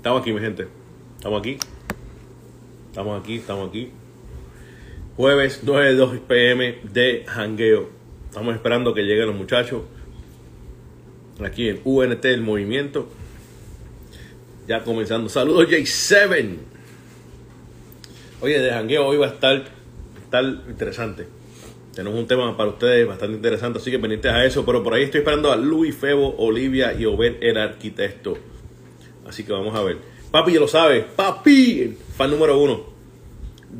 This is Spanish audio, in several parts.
Estamos aquí, mi gente. Estamos aquí. Estamos aquí, estamos aquí. Jueves 9 2 pm de jangueo. Estamos esperando que lleguen los muchachos. Aquí en UNT el movimiento. Ya comenzando. Saludos J7. Oye, de jangueo hoy va a estar, estar interesante. Tenemos un tema para ustedes bastante interesante, así que pendientes a eso. Pero por ahí estoy esperando a Luis Febo, Olivia y Obed, el arquitecto. Así que vamos a ver. Papi, ya lo sabe. Papi, fan número uno.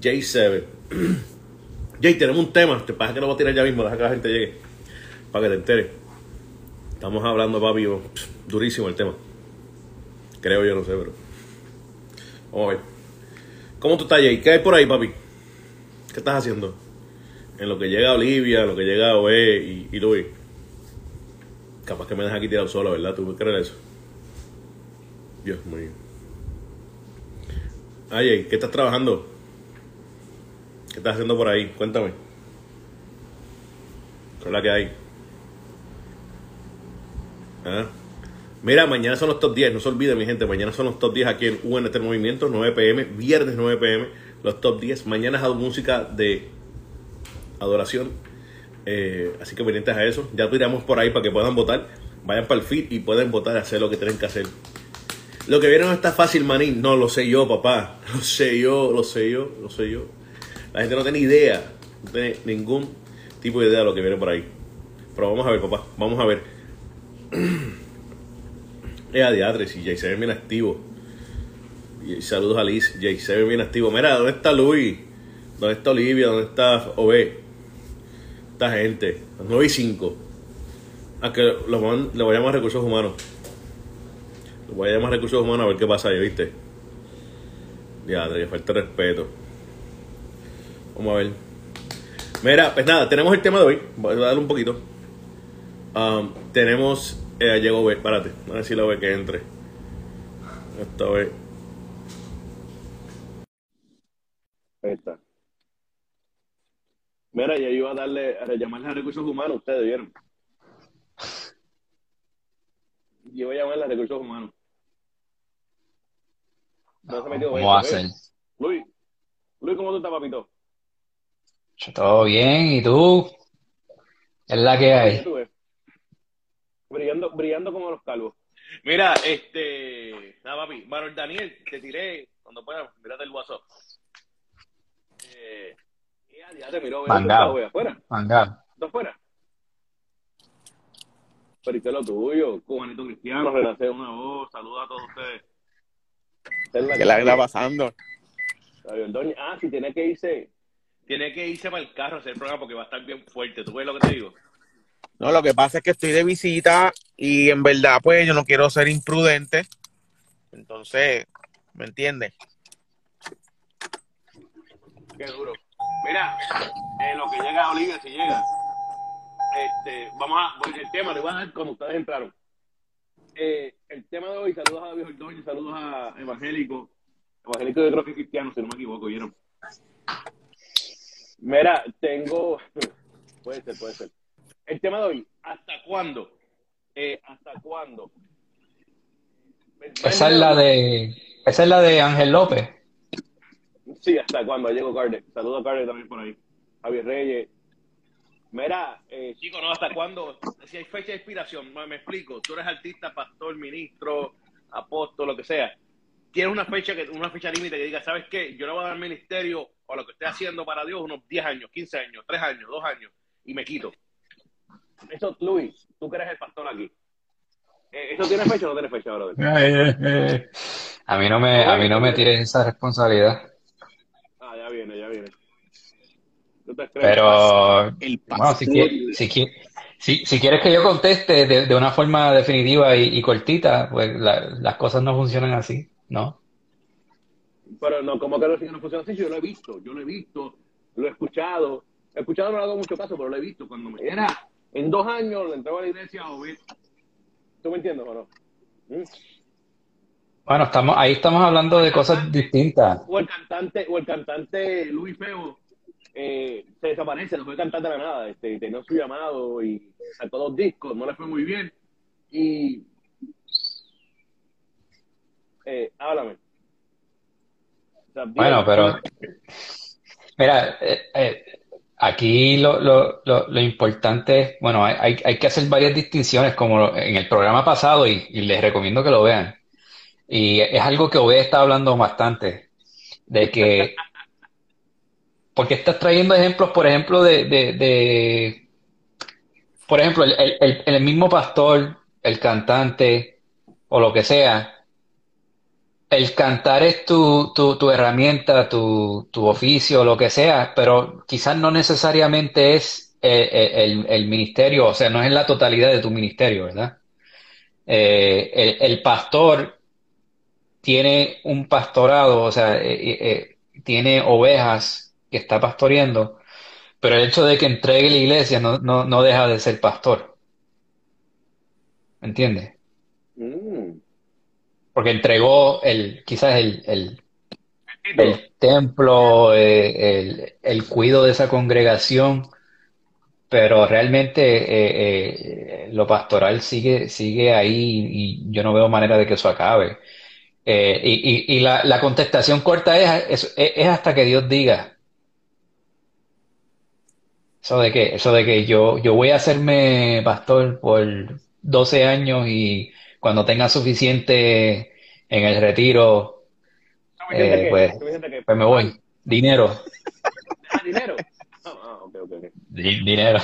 J7. Jay, tenemos un tema. Te pasa que lo voy a tirar ya mismo. Deja que la gente llegue. Para que te enteres. Estamos hablando, papi. Durísimo el tema. Creo yo, no sé, pero. Vamos a ver. ¿Cómo tú estás, Jay? ¿Qué hay por ahí, papi? ¿Qué estás haciendo? En lo que llega Olivia, en lo que llega Oe y, y Luis. Capaz que me dejas aquí tirado solo, ¿verdad? ¿Tú crees eso? Dios mío. Ay, ¿qué estás trabajando? ¿Qué estás haciendo por ahí? Cuéntame. ¿Qué es la que hay? ¿Ah? Mira, mañana son los top 10, no se olviden mi gente, mañana son los top 10 aquí en UNT Movimiento, 9 pm, viernes 9 pm, los top 10. Mañana es música de adoración, eh, así que pendientes a eso. Ya tiramos por ahí para que puedan votar, vayan para el feed y pueden votar, hacer lo que tienen que hacer. Lo que viene no está fácil, maní, no lo sé yo, papá, lo sé yo, lo sé yo, lo sé yo. La gente no tiene idea, no tiene ningún tipo de idea de lo que viene por ahí. Pero vamos a ver, papá, vamos a ver. Es a diadres y Jay bien activo. Saludos a Liz, Jay bien activo. Mira, ¿dónde está Luis? ¿Dónde está Olivia? ¿Dónde está Ove? Esta gente, las 9 y 5. A que lo voy a llamar recursos humanos. Voy a llamar recursos humanos a ver qué pasa ahí, ¿viste? Diadre, falta respeto. Vamos a ver. Mira, pues nada, tenemos el tema de hoy. Voy a darle un poquito. Um, tenemos. Eh, llegó B, párate. A ver si lo ve que entre. Esta vez. Ahí está. Mira, ya iba a darle, a llamarle a recursos humanos, ustedes vieron. Yo voy a llamarle a recursos humanos. No, se metió ¿Cómo hacen? Luis, Luis, ¿cómo tú estás, papito? Todo bien, ¿y tú? Es la que hay. Brillando, brillando como los calvos. Mira, este. Nada, papi. Manuel Daniel, te tiré cuando puedas, mírate el WhatsApp. Eh, ya, ya te miró, Mangado. afuera. Mangado. ¿Tú afuera? Pero ¿y qué es lo tuyo? Juanito Cristiano, renace una voz, saluda a todos ustedes. ¿Qué la está pasando? Ah, si tiene que irse tiene que irse para el carro a hacer el programa porque va a estar bien fuerte. ¿Tú ves lo que te digo? No, lo que pasa es que estoy de visita y en verdad, pues yo no quiero ser imprudente. Entonces, ¿me entiendes? Qué duro. Mira, eh, lo que llega a Olivia, si llega, este, vamos a, el tema lo voy a dar cuando ustedes entraron. Eh, el tema de hoy, saludos a David Ordóñez, saludos a Evangélico. Evangélico de creo que cristiano, si no me equivoco, ¿vieron? Mira, tengo. Puede ser, puede ser. El tema de hoy, ¿hasta cuándo? Eh, ¿Hasta cuándo? Esa es la de. Esa es la de Ángel López. Sí, ¿hasta cuándo? Llegó Carter. Saludos a Carter también por ahí. Javier Reyes. Mira, eh, chico, ¿no? ¿Hasta cuándo? Si hay fecha de inspiración, me explico. Tú eres artista, pastor, ministro, apóstol, lo que sea. Tienes una fecha que una fecha límite que diga, ¿sabes qué? Yo le voy a dar ministerio o lo que esté haciendo para Dios unos 10 años, 15 años, 3 años, 2 años y me quito. Eso, Luis, tú que eres el pastor aquí. Eh, ¿Eso tiene fecha o no tiene fecha, brother? Eh, eh, a mí no me, a mí no me tires esa responsabilidad. Ah, ya viene, ya viene. Pero, el bueno, si, quieres, si, si, quieres que yo conteste de, de una forma definitiva y, y cortita, pues la, las cosas no funcionan así, ¿no? Pero no, como que no, no funciona así, yo lo he visto, yo lo he visto, lo he escuchado. He escuchado no le hago mucho caso, pero lo he visto. Cuando me era en dos años, le entraba a la iglesia a oír. ¿Tú me entiendes o no? ¿Mm? Bueno, estamos, ahí estamos hablando de cosas distintas. O el cantante, o el cantante Luis Feo eh, se desaparece, no fue cantante de la nada, este, tenía su llamado y sacó dos discos, no le fue muy bien. Y eh, háblame. bueno, pero mira, eh, eh, aquí lo, lo, lo, importante es, bueno, hay, hay, que hacer varias distinciones como en el programa pasado y, les recomiendo que lo vean. Y es algo que Obed está hablando bastante, de que, porque estás trayendo ejemplos, por ejemplo, de, de, por ejemplo, el, el, el mismo pastor, el cantante o lo que sea, el cantar es tu, tu, tu herramienta, tu, tu, oficio, lo que sea, pero quizás no necesariamente es eh, eh, el, el, ministerio, o sea, no es la totalidad de tu ministerio, ¿verdad? Eh, el, pastor tiene un pastorado, o sea, tiene ovejas que está pastoreando, pero el hecho de que entregue la iglesia no, no, no deja de ser pastor. ¿Entiendes? Mm porque entregó el, quizás el, el, el templo, eh, el, cuido de esa congregación, pero realmente eh, eh, lo pastoral sigue, sigue ahí y yo no veo manera de que eso acabe. y, y, la, la, contestación corta es, es, hasta que Dios diga. Eso de que, eso de que yo, yo voy a hacerme pastor por 12 años y cuando tenga suficiente en el retiro, eh, pues, pues, me voy. Dinero. Ah, dinero. Ah, ah, okay, dinero.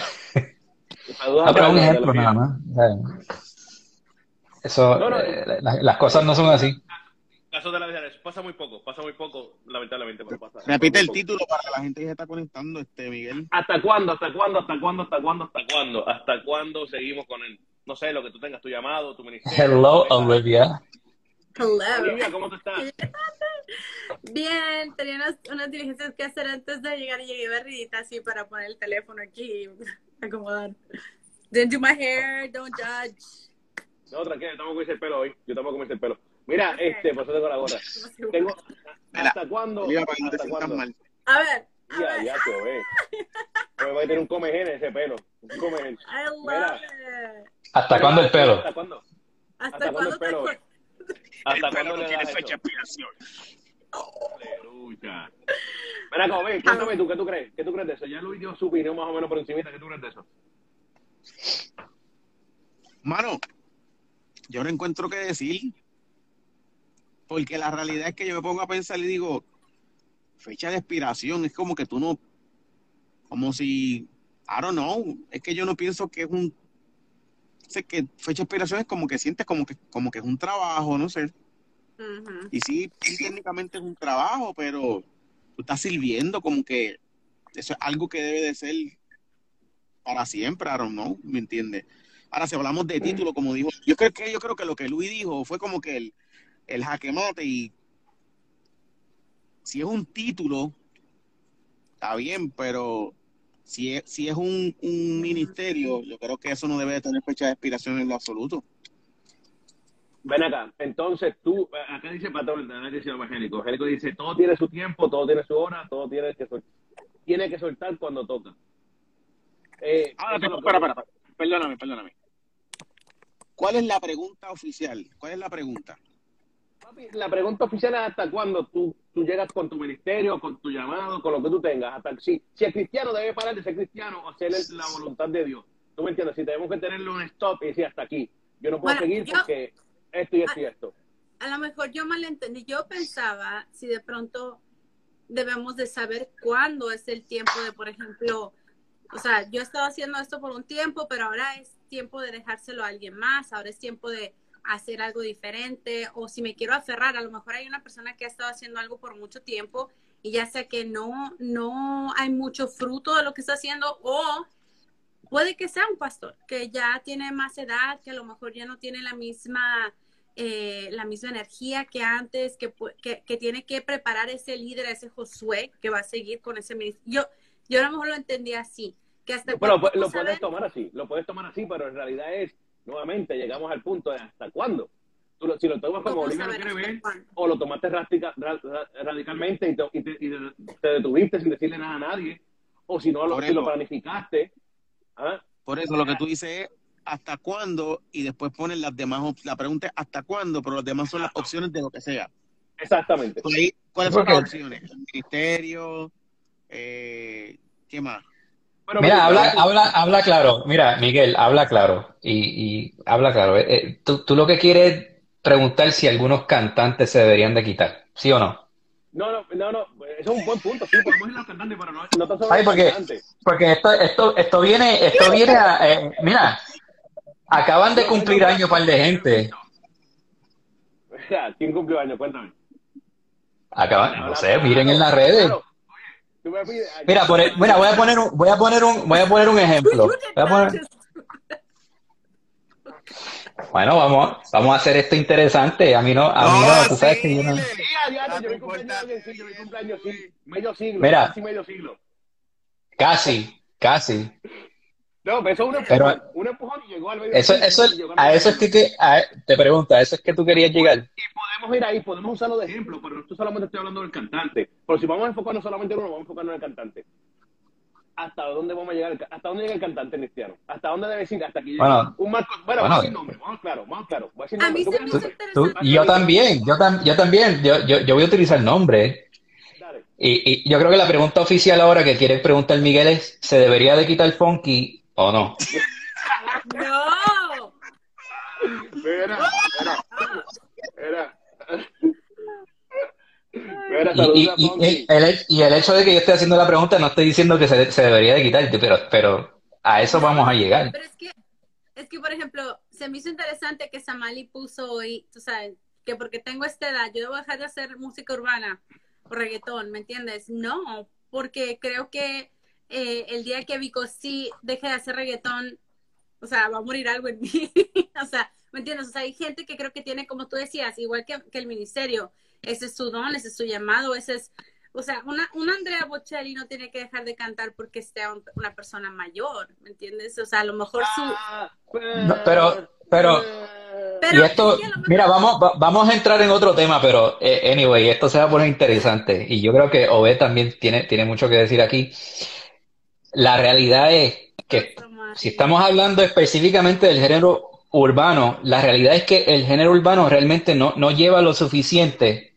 No, pero un ejemplo nada más. Eso, no, no, eh, las, cosas no son así. Caso de la vida, pasa muy poco, pasa muy poco, lamentablemente. Pasa, Repite el título para la gente que se está conectando, este Miguel. ¿Hasta cuándo? ¿Hasta cuándo? ¿Hasta cuándo? ¿Hasta cuándo? ¿Hasta cuándo? ¿Hasta cuándo seguimos con el, no sé, lo que tú tengas, tu llamado, tu ministerio? Hello, Olivia. Hello. ¿cómo te estás? Bien, tenía unas, diligencias que hacer antes de llegar y llegué barridita así para poner el teléfono aquí y acomodar. Didn't do my hair, don't judge. No, tranquila, yo tampoco hice el pelo hoy. Yo tampoco me hice el pelo. Mira, este, pues tengo la gorra. Tengo, ¿Hasta cuándo? ¿Hasta cuándo? A ver. A ya, ver. ya, te ve. Me voy a tener un comején ese pelo. Un comején. I love it. ¿Hasta cuándo el pelo? ¿Hasta cuándo? ¿Hasta, ¿Hasta cuándo el pelo? ¿Hasta cuándo no tiene fecha de expiración? Aleluya. Mira, ven, cuéntame tú, ¿qué tú crees? ¿Qué tú crees de eso? Ya Luis dio su opinión más o menos por encima, ¿qué tú crees de eso? Mano, yo no encuentro qué decir. Porque la realidad es que yo me pongo a pensar y digo, fecha de expiración, es como que tú no, como si, I don't know, es que yo no pienso que es un sé que fecha de expiración es como que sientes como que, como que es un trabajo, no sé. Y sí, técnicamente es un trabajo, pero tú estás sirviendo como que eso es algo que debe de ser para siempre, I don't know, ¿me entiendes? Ahora, si hablamos de título, como dijo, yo creo que yo creo que lo que Luis dijo fue como que el, el jaque mate y si es un título, está bien, pero si es, si es un, un, ministerio, yo creo que eso no debe de tener fecha de expiración en lo absoluto. Ven acá, entonces tú, acá dice patrón, dice evangélico, evangélico dice, todo tiene su tiempo, todo tiene su hora, todo tiene que soltar, tiene que soltar cuando toca. Eh, Ahora, tengo, para, para, perdóname, perdóname. ¿Cuál es la pregunta oficial? ¿Cuál es la pregunta? La pregunta oficial es hasta cuándo tú, tú llegas con tu ministerio, con tu llamado, con lo que tú tengas. Hasta si, si el cristiano debe parar de ser cristiano o hacer la voluntad de Dios. ¿Tú me entiendes? Si tenemos que tenerle un stop y decir hasta aquí. Yo no puedo seguir porque esto y esto y esto. A lo mejor yo malentendí. Yo pensaba si de pronto debemos de saber cuándo es el tiempo de, por ejemplo, o sea, yo he estado haciendo esto por un tiempo, pero ahora es tiempo de dejárselo a alguien más, ahora es tiempo de hacer algo diferente o si me quiero aferrar, a lo mejor hay una persona que ha estado haciendo algo por mucho tiempo y ya sé que no, no hay mucho fruto de lo que está haciendo o puede que sea un pastor que ya tiene más edad, que a lo mejor ya no tiene la misma, eh, la misma energía que antes, que, que, tiene que preparar ese líder, ese Josué que va a seguir con ese ministerio. Yo, yo a lo mejor lo entendí así. Que hasta pero lo puedes tomar así, lo puedes tomar así, pero en realidad es nuevamente llegamos al punto de hasta cuándo. Tú, si lo tomas como ver, o lo tomaste radicalmente y, te, y, te, detuviste sin decirle nada a nadie, o si no lo, si lo planificaste. ¿ah? Por eso lo que tú dices es hasta cuándo y después ponen las demás, op- la pregunta es hasta cuándo, pero las demás son las opciones de lo que sea. Exactamente. Por ahí, ¿Cuáles son las opciones? El ministerio, eh, ¿qué más? Mira, habla, habla, habla claro. Mira, Miguel, habla claro. Y, y habla claro. Eh, eh, tú, tú lo que quieres es preguntar si algunos cantantes se deberían de quitar, ¿sí o no? No, no, no, no, eso es un buen punto, sí, podemos ir a los cantantes, pero no, no tan solo Ay, porque, cantantes. porque esto, esto, esto viene, esto viene a, eh, mira, acaban de cumplir años par de gente. Ya, ¿Quién cumplió años? Cuéntame. Acaban, no sé, miren en las redes. Claro. Mira, por, e, mira, voy a poner un, voy a poner un, voy a poner un ejemplo. Voy a poner- bueno, vamos, vamos a hacer esto interesante. A mí no, a mí no, tú sabes que yo no. Mira. casi medio siglo. Casi, casi. No, pero eso es un Pero- empujón, un empujón y llegó al medio Eso, eso, y llegó al a eso es que, que- a- te pregunto, a eso es que tú querías llegar. Y podemos ir ahí, podemos usarlo de ejemplo, pero no solamente estoy hablando del cantante. Pero si vamos a enfocarnos solamente en uno, vamos a enfocarnos en el cantante. ¿Hasta dónde vamos a llegar? ¿Hasta dónde llega el cantante cristiano? ¿Hasta dónde debe decir? Hasta que Bueno, un marco. Bueno, bueno, vamos a decir nombre, vamos claro, vamos claro. Voy a decir A mí se me ¿Tú quieres- Tú- interesante. y yo también, yo, tam- yo también, yo, yo, yo voy a utilizar nombre. Y yo creo que la pregunta oficial ahora que quiere preguntar Miguel es, ¿se debería de quitar Funky o no? No. Espera, espera, espera. Espera, Y, y, y, el, el- y el hecho de que yo esté haciendo la pregunta no estoy diciendo que se, se debería de quitar, pero, pero a eso vamos a llegar. Pero es que, es que, por ejemplo, se me hizo interesante que Samali puso hoy, tú sabes, que porque tengo esta edad, yo debo dejar de hacer música urbana o reggaetón, ¿me entiendes? No, porque creo que eh, el día que Vico sí deje de hacer reggaetón, o sea, va a morir algo en mí. o sea, ¿me entiendes? O sea, hay gente que creo que tiene, como tú decías, igual que, que el ministerio, ese es su don, ese es su llamado, ese es, o sea, una, una Andrea Bocelli no tiene que dejar de cantar porque sea un- una persona mayor, ¿me entiendes? O sea, a lo mejor su... Ah, No, pero, pero, Pero y esto, mejor- mira, vamos, va- vamos a entrar en otro tema, pero eh, anyway, esto se va a poner interesante. Y yo creo que Obed también tiene, tiene mucho que decir aquí. La realidad es que si estamos hablando específicamente del género urbano, la realidad es que el género urbano realmente no, no lleva lo suficiente,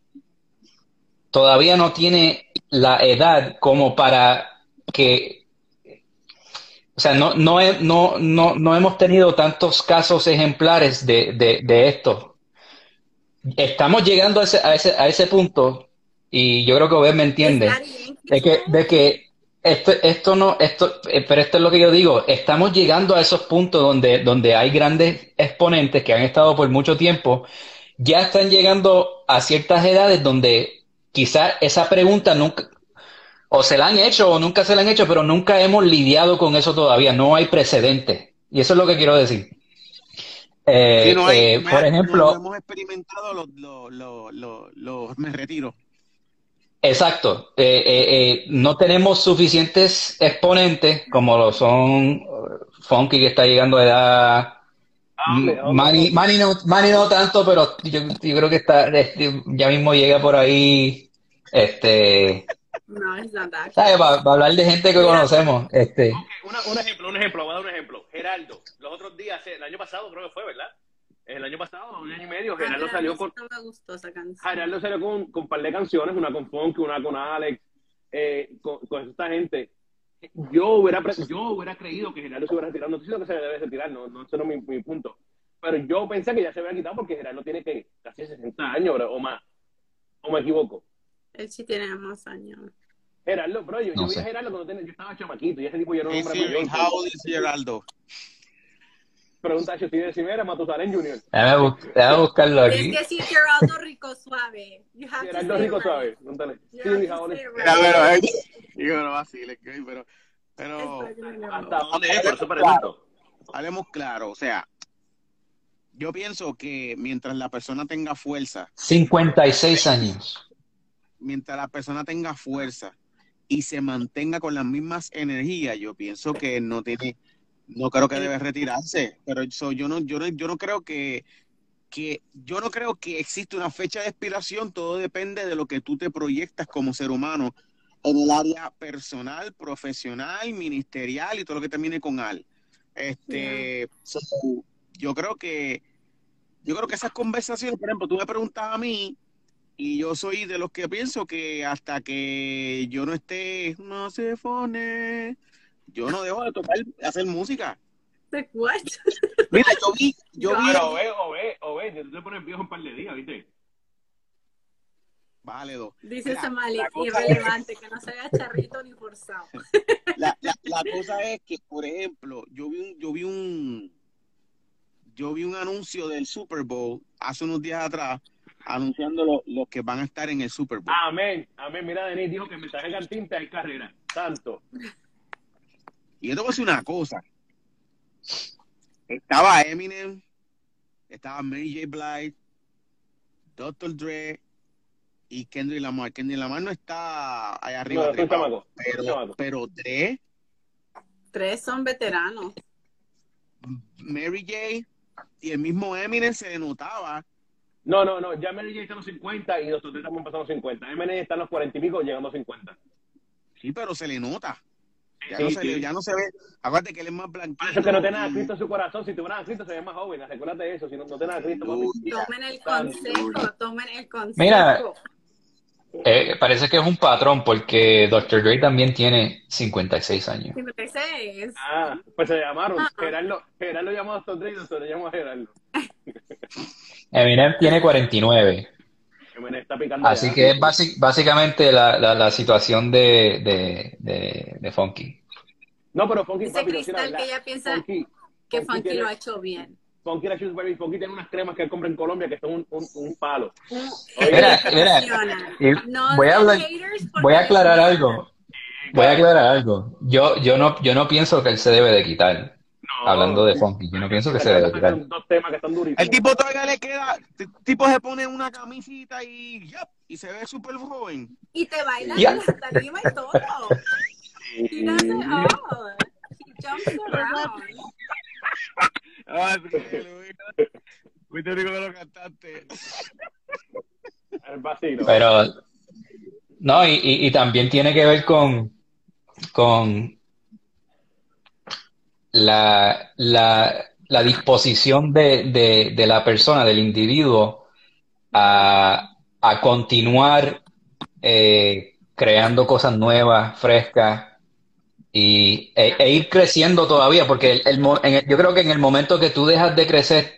todavía no tiene la edad como para que, o sea, no, no, no, no, no hemos tenido tantos casos ejemplares de, de, de esto. Estamos llegando a ese, a ese, a ese punto y yo creo que Obed me entiende de que, de que esto, esto no, esto, eh, pero esto es lo que yo digo, estamos llegando a esos puntos donde, donde hay grandes exponentes que han estado por mucho tiempo, ya están llegando a ciertas edades donde quizás esa pregunta nunca, o se la han hecho o nunca se la han hecho, pero nunca hemos lidiado con eso todavía, no hay precedente. Y eso es lo que quiero decir. Eh, Sí, no hay- eh, por no ejemplo, hemos experimentado los, los, los, los, los- me retiro. Exacto. Eh, eh, eh, no tenemos suficientes exponentes como lo son Funky que está llegando a edad. Hombre, M- hombre, Manny, hombre. Manny no, Manny no tanto, pero yo, yo creo que está este, ya mismo llega por ahí. Este, No, es nada. ¿sabes? Para hablar de gente que conocemos. Este, una- un ejemplo, un ejemplo, voy a dar un ejemplo. Geraldo, los otros días, el año pasado creo que fue, ¿verdad? El año pasado, un año y medio, Geraldo salió con, No me gustó esa canción. Geraldo salió con, con un par de canciones, una con Funky, una con Alex, eh, con, con esta gente. Yo hubiera, yo hubiera creído que Geraldo se hubiera retirado. No estoy diciendo que se debe retirar, no, no ese no es mi, mi punto. Pero yo pensé que ya se había quitado porque Geraldo tiene que casi 60 años bro, o más. ¿O me equivoco? Él sí tiene más años. Geraldo, bro, yo, No yo vi a Geraldo cuando tenía- yo estaba chamaquito y ese tipo ya era un Hey hombre Siri, mayor. how old is Geraldo? Pregunta a Chesty Cimera, Matusalén Jr. déjame, bus- déjame buscarlo Es aquí. que sí, Geraldo Rico Suave. Geraldo Rico suave. Pregúntale. Sí, pero, eh, digo, no vaciles, pero, pero, ¿Hasta dónde es? Por eso pregunto. hablemos claro, o sea, yo pienso que mientras la persona tenga fuerza, 56 años. mientras la persona tenga fuerza y se mantenga con las mismas energías, yo pienso que no tiene, no creo que debe retirarse. Pero eso, yo no, yo no, yo no creo que, que, yo no creo que existe una fecha de expiración. Todo depende de lo que tú te proyectas como ser humano en el área personal, profesional, ministerial y todo lo que termine con al. Este, so, yo creo que, yo creo que esas conversaciones, por ejemplo, tú me preguntas a mí, y yo soy de los que pienso que hasta que yo no esté, no se pone, yo no dejo de tocar, hacer música. What? Mira, yo vi, yo vi, Pero ve, o ve, o ve, tú te pones viejo un par de días, ¿viste? vale, dos. Dice Samali, irrelevante, que no se haga charrito ni forzado. La, la, la cosa es que, por ejemplo, yo vi un, yo vi un, yo vi un anuncio del Super Bowl hace unos días atrás anunciando lo- los que van a estar en el Super Bowl. Amén, amén. Mira, Denis dijo que mientras hagan tinta hay carrera. Tanto. Y yo te voy a decir una cosa. Estaba Eminem, estaba Mary J. Blige, Dr. Dre y Kendrick Lamar. Kendrick Lamar no está allá No, arriba, un trepado, pero, pero Dre, Tres son veteranos. Mary J. y el mismo Eminem se denotaba No, no, no. Ya Mary J está en los 50 y nosotros estamos pasando los 50. MN está en los 40 y pico, llegando a 50. Sí, pero se le nota. Ya, Sí, no, se sí. ya no se ve. Acuérdate que él es más blanquito. Eso es que no tiene nada y- Cristo en su corazón. Si tuviera a Cristo, se ve más joven. Recuérdate de eso. Si no, no tiene nada Cristo. Tomen el consejo, tomen el consejo. Mira. Eh, parece que es un patrón porque Dr. Dre también tiene 56 años. 56. Ah, pues se llamaron. Ah. Gerardo, Gerardo llamó a Dr. Dre y. Dre llamó a Gerardo. Eminem tiene 49. MN está picando Así ya. que es basi- básicamente la, la, la situación de, de, de, de Funky. No, pero Funky, Dice papi, Cristal que ella piensa Funky, que Funky Funky tiene- lo ha hecho bien. Funky la Shrewsbury, Funky tiene unas cremas que él compra en Colombia que son un, un, un palo. Mira, mira, No voy a hablar- Voy a aclarar algo. Voy a aclarar algo. Yo, yo no, yo no pienso que él se debe de quitar. Hablando de Funky, yo no pienso que se debe dos temas que están durísimos. El tipo todavía le queda. El tipo se pone una camisita y. yup, y se ve súper joven. Y te baila Ya. en la tarima y todo. He does it all. He jumps around. Ay, Fuiste único de los cantantes. El vacilo. Pero, no, y, y, y también tiene que ver con, con la, la, la disposición de, de, la persona, del individuo, a, a continuar eh, creando cosas nuevas, frescas, y, e, e ir creciendo todavía, porque el, el en el- yo creo que en el momento que tú dejas de crecer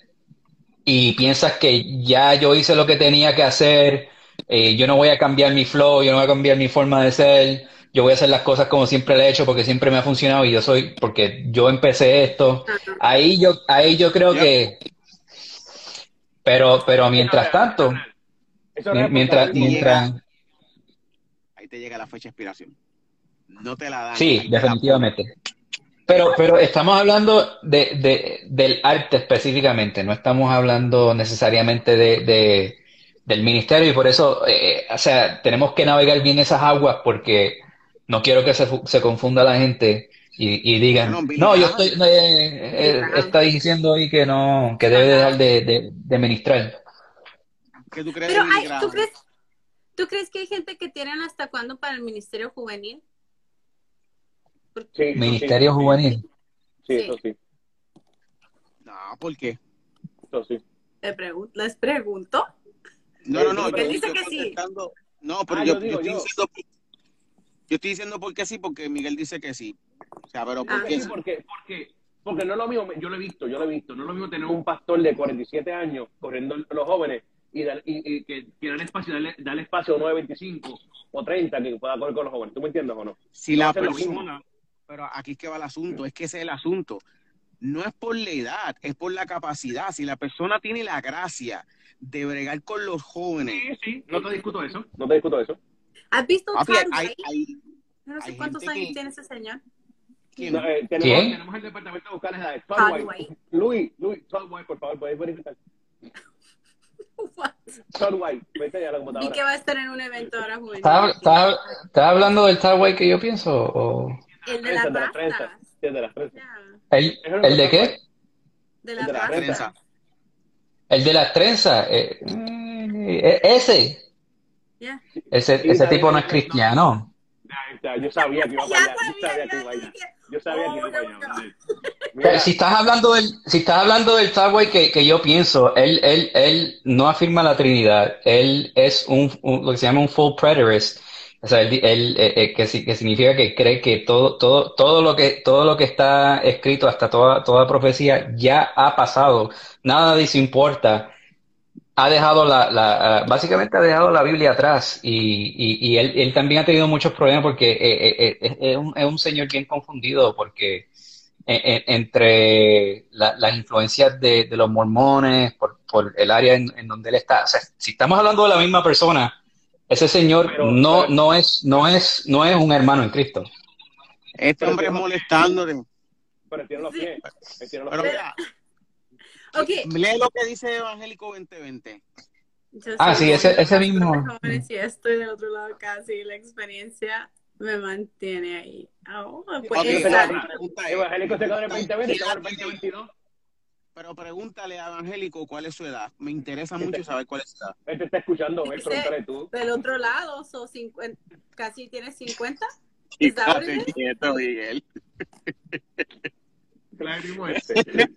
y piensas que ya yo hice lo que tenía que hacer, eh, yo no voy a cambiar mi flow, yo no voy a cambiar mi forma de ser, yo voy a hacer las cosas como siempre le he hecho porque siempre me ha funcionado y yo soy, porque yo empecé esto, ahí yo, ahí yo creo Yep. que, pero, pero mientras tanto, Eso no es mientras, mientras, Ahí te llega la fecha de expiración. No te la dan. Sí, definitivamente. Pero, pero estamos hablando de, de- del arte específicamente, no estamos hablando necesariamente de, de- del ministerio y por eso, eh, o sea, tenemos que navegar bien esas aguas porque no quiero que se, se confunda la gente y, y digan, no, yo estoy, eh, eh, está diciendo ahí que no, que debe dejar de, de, de ministrar. ¿Qué tú crees Pero hay? ¿tú crees, ¿tú crees que hay gente que tienen hasta cuándo para el Ministerio Juvenil? Sí, Ministerio sí. Juvenil. Sí, eso sí. No, ¿por qué? Eso sí. Pregun- les pregunto. No, no, no. Yo dice que sí. No, pero Ah, yo, yo digo yo estoy diciendo. Yo estoy diciendo porque sí, porque Miguel dice que sí. O sea, pero Ah. ¿por qué Sí, porque, porque, porque no es lo mismo, yo lo he visto, yo lo he visto, no es lo mismo tener un pastor de 47 años corriendo los jóvenes y, dar- y, y que, que darle espacio, darle, darle espacio a 9.25 o 30 que pueda correr con los jóvenes. ¿Tú me entiendes o no? Si la No persona. Pero aquí es que va el asunto, es que ese es el asunto. No es por la edad, es por la capacidad. Si la persona tiene la gracia de bregar con los jóvenes, Sí, sí, no te discuto eso, no te discuto eso. ¿Has visto papi, Todd hay, White? hay- No sé hay cuántos gente años que- tiene ese señor. ¿quién? No, eh, tenemos, ¿Quién? tenemos el departamento de buscar edades. White. White. Luis, Luis, Todd White, por favor, puedes verificar. What? Todd White, vete ya a la Vi que computadora. va a estar en un evento ahora juvenil. ¿Estás, estás, estás hablando del güey que yo pienso? O... El de Trenza, las de las trenzas, rastas. sí, de las trenzas. Ya, ¿El, el de qué? De las de las rastas. Trenza. El de las trenzas. eh, eh, ese. Ese, Sí, ese tipo no es no. cristiano. Yo sabía que iba para allá, yo sabía, que yo iba allá. Yo sabía que iba para no, allá, no. ¿vale? Pero Mira, si estás hablando del, si estás hablando del Subway que, que yo pienso, él, él, él no afirma la Trinidad, él es un, un- lo que se llama un full preterist, o sea, él, él, eh, eh, que, que significa que cree que todo, todo, todo lo que, todo lo que está escrito, hasta toda, toda profecía, ya ha pasado, nada de eso importa. Ha dejado la, la, ah, básicamente ha dejado la Biblia atrás y, y, y él, él también ha tenido muchos problemas porque eh, eh, eh, es un, es un señor bien confundido porque en- en- entre la- las influencias de, de los mormones, por, por el área en, en donde él está. O sea, si estamos hablando de la misma persona, ese señor Pero- no, pero- no es, no es, no es un hermano en Cristo. Este hombre es molestándote. pero tiene los pies. Él tiene los pies. Ok. lee lo que dice Evangélico 2020. Yo Ah, sí, ese- de ese los mismo. jóvenes y estoy del otro lado casi. La experiencia me mantiene ahí. Oh, pues Ok, esa- pero la pregunta es, Evangélico se quedó en el 2020, estamos en el 2022. pero pregúntale a Evangélico cuál es su edad. Me interesa mucho saber cuál es su edad. Él te está escuchando, Dice- pregúntale tú. del otro lado, so 50, casi tienes 50. Is that what it is? Estate quieto, Miguel. Claro, y muerte.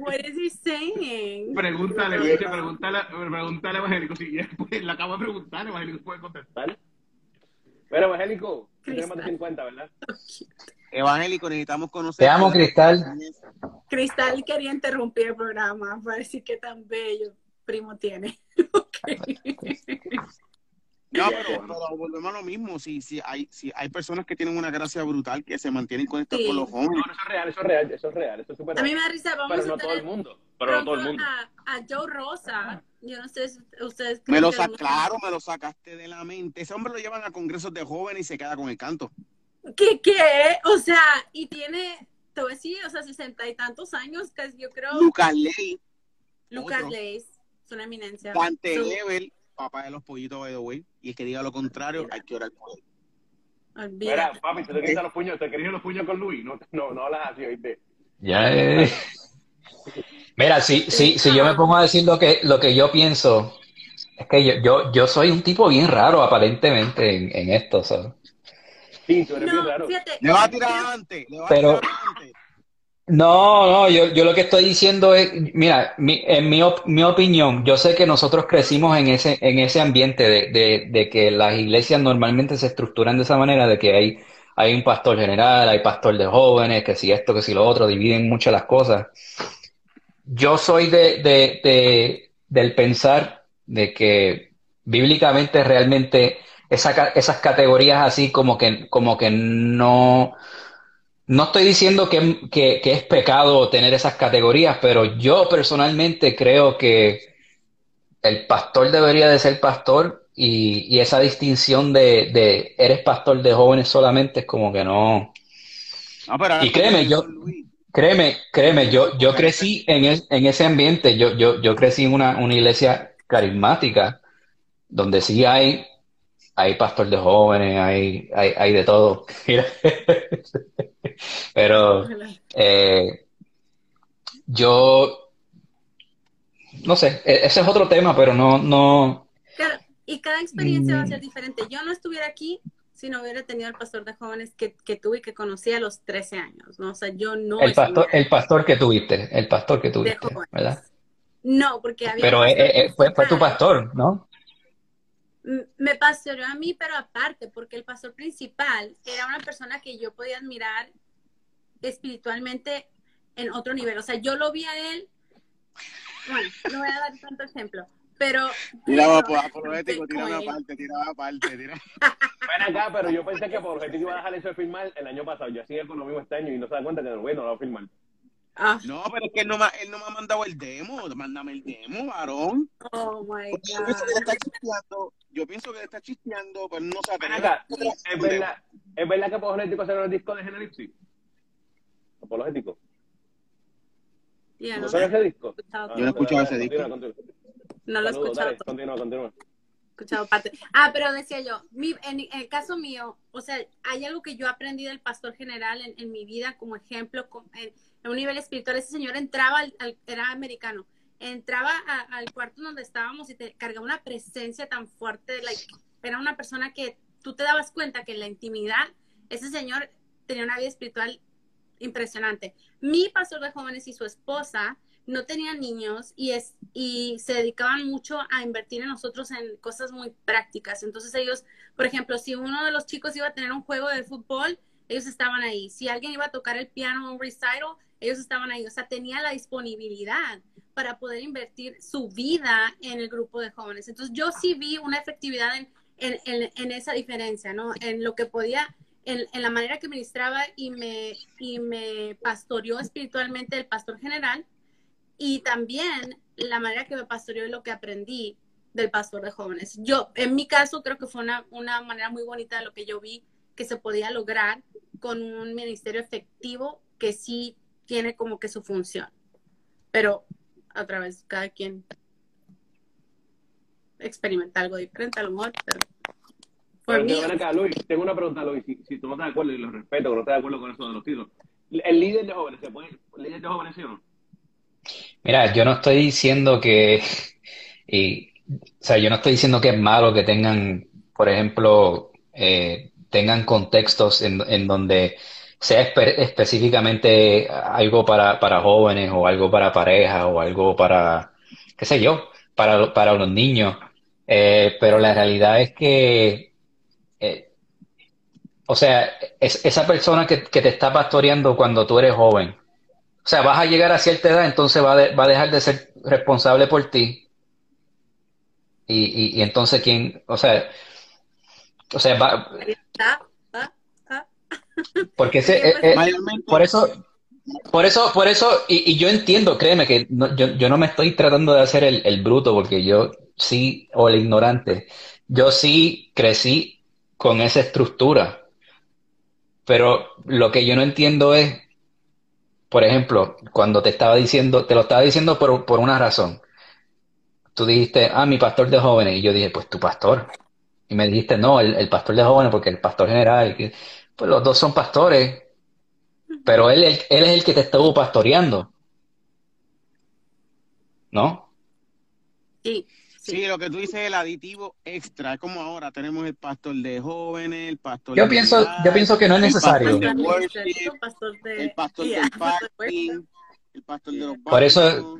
What is he saying? Pregúntale, bicho, pregúntale, pregúntale a Evangélico. Si ya, pues, le acabo de preguntar, Evangélico puede contestar. Pero Evangélico, tienes más de 50, ¿verdad? Evangélico, necesitamos conocer. Te amo, Cristal. Cristal quería interrumpir el programa para decir que tan bello primo tiene. Ok. No, pero, pero volvemos a lo mismo. Si, si, hay, si hay personas que tienen una gracia brutal que se mantienen conectadas Sí. con los jóvenes. No, no, eso es real, eso es real, eso es real, eso es súper A mí real. me da risa, vamos Pero no todo el mundo, pero no todo el mundo. a, a Joe Rosa. Yo no sé si ustedes Me creen lo que sa claro, me lo sacaste de la mente. Ese hombre lo llevan a congresos de jóvenes y se queda con el canto. ¿Qué, qué? O sea, y tiene, te voy a decir, o sea, sesenta y tantos años, que yo creo, Lucas Ley, Lucas. Leis, es una eminencia. Dante So, Level, papá de los pollitos, by the way. Y el que diga lo contrario, hay que orar por él. Mira, papi, te te quitas los puños, te querías los puños con Luis, no, no, no hablas así, oíste. Ya, eh. Mira, si, si, si yo me pongo a decir lo que, lo que yo pienso, es que yo, yo, yo soy un tipo bien raro aparentemente en, en esto, ¿sabes? Sí, tú eres bien No, raro. fíjate, Le va a tirar adelante, le va a Pero- tirar adelante. No, no, yo, yo lo que estoy diciendo es, mira, mi- en mi, op- mi opinión, yo sé que nosotros crecimos en ese, en ese ambiente de, de, de que las iglesias normalmente se estructuran de esa manera, de que hay, hay un pastor general, hay pastor de jóvenes, que si esto, que si lo otro, dividen mucho las cosas. Yo soy de, de, de, del pensar de que bíblicamente realmente esas categorías así como que, como que no, no estoy diciendo que, que- que es pecado tener esas categorías, pero yo personalmente creo que el pastor debería de ser pastor y, y esa distinción de, de eres pastor de jóvenes solamente es como que no. No, pero ahora Y créeme, yo-. Créeme, créeme, yo, yo crecí en, es- en ese ambiente, yo, yo, yo crecí en una, una iglesia carismática, donde sí hay, hay pastor de jóvenes, hay, hay, hay de todo. Pero eh, yo, no sé, e- ese es otro tema, pero no, no, Claro, y cada experiencia va a Mm. ser diferente. Yo no estuviera aquí si no hubiera tenido el pastor de jóvenes que, que tuve y que conocí a los 13 años, ¿no? O sea, yo no el pastor, el pastor que tuviste, el pastor que tuviste. ¿verdad? No, porque había Pero eh, pastor eh, fue, fue tu pastor, ¿no? Me pastoreó a mí, pero aparte, porque el pastor principal era una persona que yo podía admirar espiritualmente en otro nivel. O sea, yo lo vi a él, bueno, no voy a dar tanto ejemplo, pero... Tiraba pero- por apologético, tiraba aparte, tiraba aparte. Tiraba... Ven acá, pero yo pensé que por objetivo iba a dejar eso de filmar el año pasado. Yo sigue con lo mismo este año y no se da cuenta que no lo va a filmar. Ah, No, pero es que él no, me, él no me ha mandado el demo. Mándame el demo, varón. oh my Yo pienso que le God. está chisteando. Yo pienso que le está chisteando, pero no atreve. acá, ¿es verdad, ¿es verdad que Apologético salió el disco de Genelipsis? Apologético. Ya, ¿No no, sale ese disco? Yo no he escuchado ese continúa. no lo he escuchado continúa, continúa. Escuchado parte. Ah, pero decía yo, mi, en, en el caso mío, o sea, hay algo que yo aprendí del pastor general en, en mi vida como ejemplo, con- en, en un nivel espiritual. Ese señor entraba, al, al- era americano, entraba a- al cuarto donde estábamos y te cargaba una presencia tan fuerte, like, era una persona que tú te dabas cuenta que en la intimidad, ese señor tenía una vida espiritual impresionante. Mi pastor de jóvenes y su esposa no tenían niños y, es, y se dedicaban mucho a invertir en nosotros en cosas muy prácticas. Entonces ellos, por ejemplo, si uno de los chicos iba a tener un juego de fútbol, ellos estaban ahí. Si alguien iba a tocar el piano un recital, ellos estaban ahí. O sea, tenía la disponibilidad para poder invertir su vida en el grupo de jóvenes. Entonces yo sí vi una efectividad en, en, en, esa diferencia, ¿no? En lo que podía, en, en, la manera que ministraba y me, y me pastoreó espiritualmente el pastor general y también la manera que me pastoreó y lo que aprendí del pastor de jóvenes. Yo, en mi caso, creo que fue una, una manera muy bonita de lo que yo vi que se podía lograr con un ministerio efectivo que sí tiene como que su función. Pero otra vez, cada quien experimenta algo diferente a lo mejor, pero por mí... acá, Luis, tengo una pregunta, Luis, si, si, tú no estás de acuerdo y lo respeto, que no estás de acuerdo con eso de los títulos. ¿El líder de jóvenes se puede, líder de jóvenes sí o no? Mira, yo no estoy diciendo que, y, o sea, yo no estoy diciendo que es malo que tengan, por ejemplo, eh, tengan contextos en, en donde sea específicamente algo para, para jóvenes o algo para parejas o algo para, qué sé yo, para, para los niños. Eh, pero la realidad es que, eh, o sea, es, esa persona que, que, te está pastoreando cuando tú eres joven, o sea, vas a llegar a cierta edad, entonces va, va a dejar de ser responsable por ti. Y, y, y entonces, ¿quién? O sea, o sea, va, porque ese, eh, eh, por eso, por eso, por eso, y, y yo entiendo, créeme que no, yo, yo, no me estoy tratando de hacer el, el, bruto, porque yo sí, o el ignorante, yo sí crecí con esa estructura. Pero lo que yo no entiendo es, por ejemplo, cuando te estaba diciendo, te lo estaba diciendo por, por una razón. Tú dijiste, ah, mi pastor de jóvenes, y yo dije, pues tu pastor. Y me dijiste, no, el, el pastor de jóvenes, porque el pastor general, pues los dos son pastores, pero él, él, él es el que te estuvo pastoreando. ¿No? Sí. Sí, lo que tú dices es el aditivo extra, es como ahora tenemos el pastor de jóvenes, el pastor Yo de pienso, edad, yo pienso que no es el necesario. pastor de El worship, pastor de, el pastor Yeah, del pastor de parking, el pastor de los Por eso-.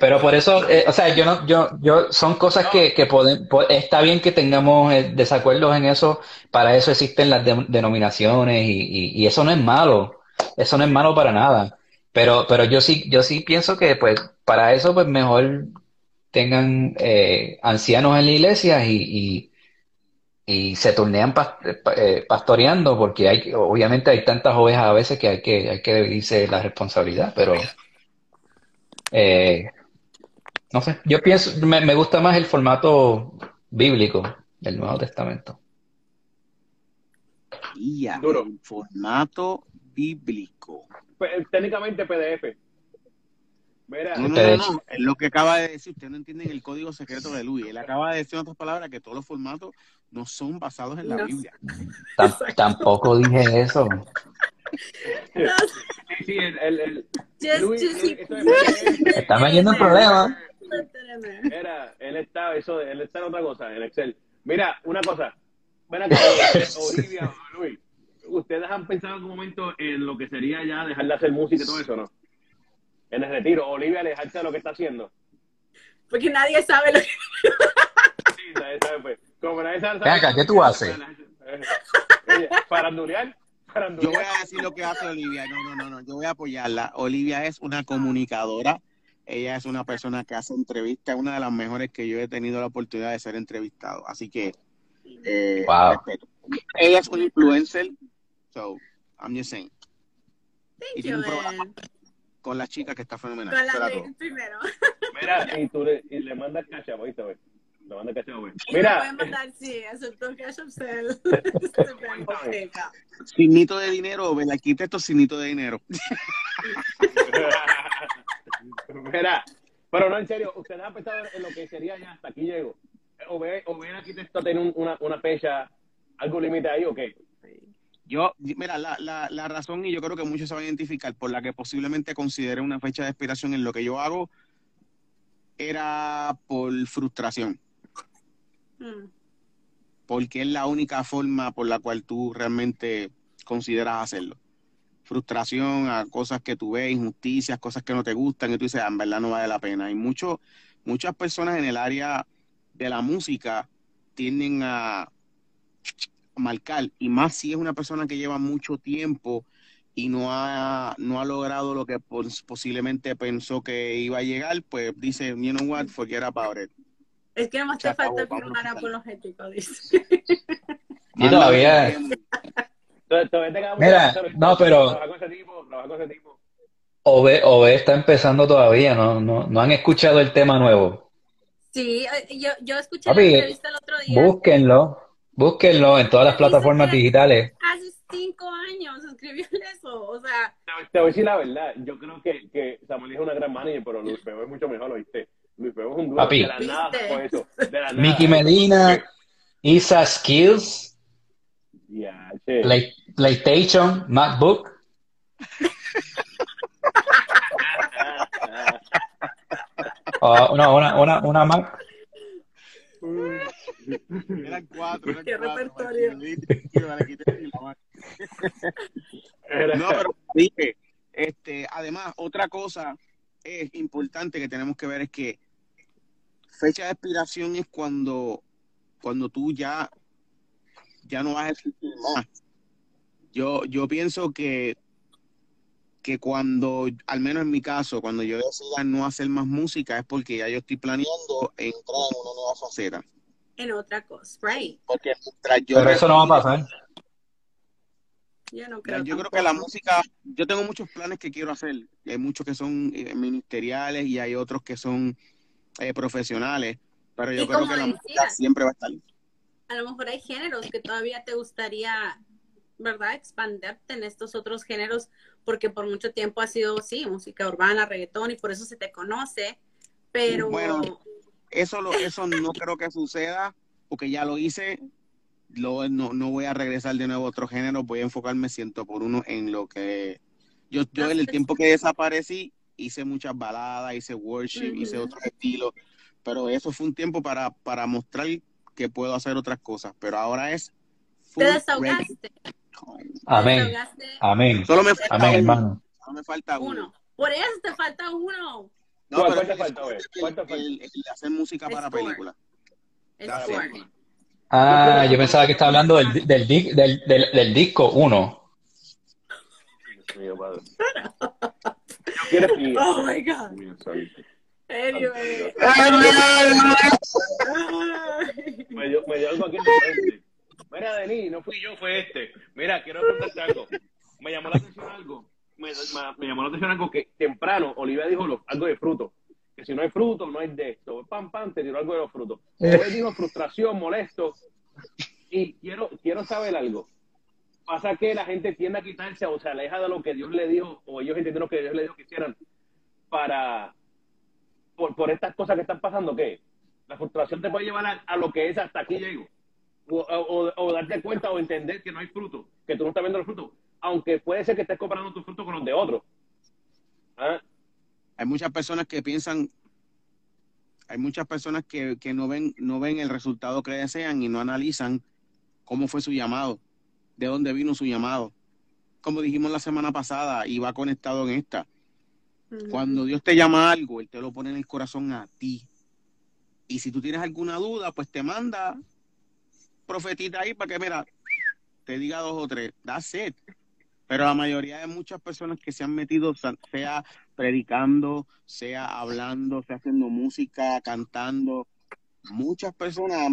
Pero por eso, eh, o sea, yo no, yo, yo, son cosas que, que pueden, está bien que tengamos eh, desacuerdos en eso, para eso existen las de- denominaciones y, y, y eso no es malo, eso no es malo para nada. Pero, pero yo sí, yo sí pienso que pues para eso pues mejor tengan eh, ancianos en la iglesia y, y, y se pa- eh, pastoreando, porque hay, que- obviamente hay tantas ovejas a veces que hay que, hay que dividirse la responsabilidad, pero eh, no sé, yo pienso, me, me gusta más el formato bíblico del Nuevo Testamento. Y el formato bíblico. P- Técnicamente PDF. Mira, No, no, no, lo que acaba de decir. Ustedes no entienden el código secreto de Luis. Él acaba de decir en otras palabras que todos los formatos no son basados en la No. Biblia. Tam- tampoco dije eso. sí, sí, el, el, el- Just- Luis, just- esto es. Está metiendo en problemas. Era, él está, eso, él está en otra cosa, en Excel. Mira, una cosa. Ven acá, Olivia, Luis. ¿Ustedes han pensado en algún momento en lo que sería ya dejar de hacer música y todo eso, no? En el retiro, Olivia, alejarse de lo que está haciendo. Porque nadie sabe lo que... Sí, sabe, sabe, pues. Como nadie sabe. Acá, ¿qué tú haces? Oye, Farandulear, Yo farandulear. voy a decir lo que hace Olivia. No, no, no, no. Yo voy a apoyarla. Olivia es una comunicadora. Ella es una persona que hace entrevistas, una de las mejores que yo he tenido la oportunidad de ser entrevistado. Así que, eh, Wow. respeto. Ella es una influencer. So, I'm just saying. Thank Y tiene un you, programa. Con las chicas que está fenomenal. Con la de todo. primero. Mira, y tú le, y le mandas cacha, ¿oíste, güey? Le mandas cacha, güey. Y me Mira, pueden mandar, sí, aceptó Sell. Signito de dinero, el arquitecto signito de dinero. Mira, pero no, en serio, ¿ustedes han pensado en lo que sería ya hasta aquí llego? ¿O ve, o ve el arquitecto tener un- una, una fecha, algo límite ahí o qué? Yo, mira, la, la, la razón, y yo creo que muchos se van a identificar, por la que posiblemente considere una fecha de expiración en lo que yo hago, era por frustración, Mm. porque es la única forma por la cual tú realmente consideras hacerlo. Frustración a cosas que tú ves, injusticias, cosas que no te gustan, y tú dices, "Ah, en verdad no vale la pena. Y mucho, muchas personas en el área de la música tienden a marcar, y más si es una persona que lleva mucho tiempo y no ha, no ha logrado lo que pos- posiblemente pensó que iba a llegar, pues dice, you know what, forget about it. Es que más Se te falta firmar vamos a apologético, dice. Y todavía- Mira, no, pero- OB está empezando todavía, ¿no? No, no han escuchado el tema nuevo. Sí, eh, yo, yo escuché Papi, la entrevista el otro día. Búsquenlo, búsquenlo en todas las plataformas digitales. Hace cinco años escribió eso. O sea, Te- voy a decir la verdad. Yo creo que, que Samuel es una gran manager, pero Luis Pego es mucho mejor, ¿lo viste? Luis Pego es un duro. Papi. De la nada sacó eso. De la nada. Mickey Medina, Isa Skills. Play- PlayStation, MacBook. Oh, no, una, una, una Mac. Eran cuatro, eran Qué cuatro. repertorio. No, pero dije, este, además, otra cosa es importante que tenemos que ver es que fecha de expiración es cuando, cuando tú ya, ya no vas a existir más. Yo, yo pienso que, que cuando, al menos en mi caso, cuando yo decida no hacer más música es porque ya yo estoy planeando entrar en una nueva faceta. En otra cosa, right? Porque mientras yo Pero eso no va a pasar. Yo no creo. Yo creo que la música, yo tengo muchos planes que quiero hacer. Hay muchos que son eh, ministeriales y hay otros que son eh, profesionales, pero yo Y creo que la música siempre va a estar. A lo mejor hay géneros que todavía te gustaría, ¿verdad? Expanderte en estos otros géneros, porque por mucho tiempo ha sido, sí, música urbana, reggaetón, y por eso se te conoce, pero Bueno. Eso, lo, eso no creo que suceda, porque ya lo hice. Lo, no, no voy a regresar de nuevo a otro género, voy a enfocarme ciento por uno en lo que... Yo, yo en el tiempo que desaparecí hice muchas baladas, hice worship, hice Ujú. otros estilos, pero eso fue un tiempo para, para mostrar que puedo hacer otras cosas, pero ahora es... te desahogaste. Amén. Te desahogaste Amén. Solo me falta Amén, uno, hermano. solo me falta uno. uno. Por eso te falta uno. No, ¿Cuál- pero cuál te el- hacer música para Score. películas. Ah, yo pensaba que estaba hablando del, del, del, del, del disco 1. Dios mío, padre. Yo quiero explicar. Oh my God. Anyway. Me dio, me dio algo aquí en frente. Mira, Denis, no fui yo, fue este. Mira, quiero preguntarte algo. Me llamó la atención algo. Me, me- me llamó la atención algo que temprano Olivia dijo lo- algo de fruto. Que si no hay fruto, no hay de esto. Pam, pam, te tiró algo de los frutos. Después dijo frustración, molesto. Y quiero, quiero saber algo. Pasa que la gente tiende a quitarse o se aleja de lo que Dios le dijo, o ellos entienden lo que Dios le dijo que hicieran para por, por estas cosas que están pasando, ¿qué? La frustración te puede llevar a, a lo que es hasta aquí llego. O, o- o darte cuenta o entender que no hay fruto, que tú no estás viendo los frutos, aunque puede ser que estés comparando tus frutos con los de otros. ¿Ah? Hay muchas personas que piensan, hay muchas personas que, que no ven, no ven el resultado que desean y no analizan cómo fue su llamado, de dónde vino su llamado. Como dijimos la semana pasada y va conectado en esta. Cuando Dios te llama a algo, Él te lo pone en el corazón a ti. Y si tú tienes alguna duda, pues te manda profetita ahí para que, mira, te diga dos o tres. That's it. Pero la mayoría de muchas personas que se han metido, sea predicando, sea hablando, sea haciendo música, cantando, muchas personas,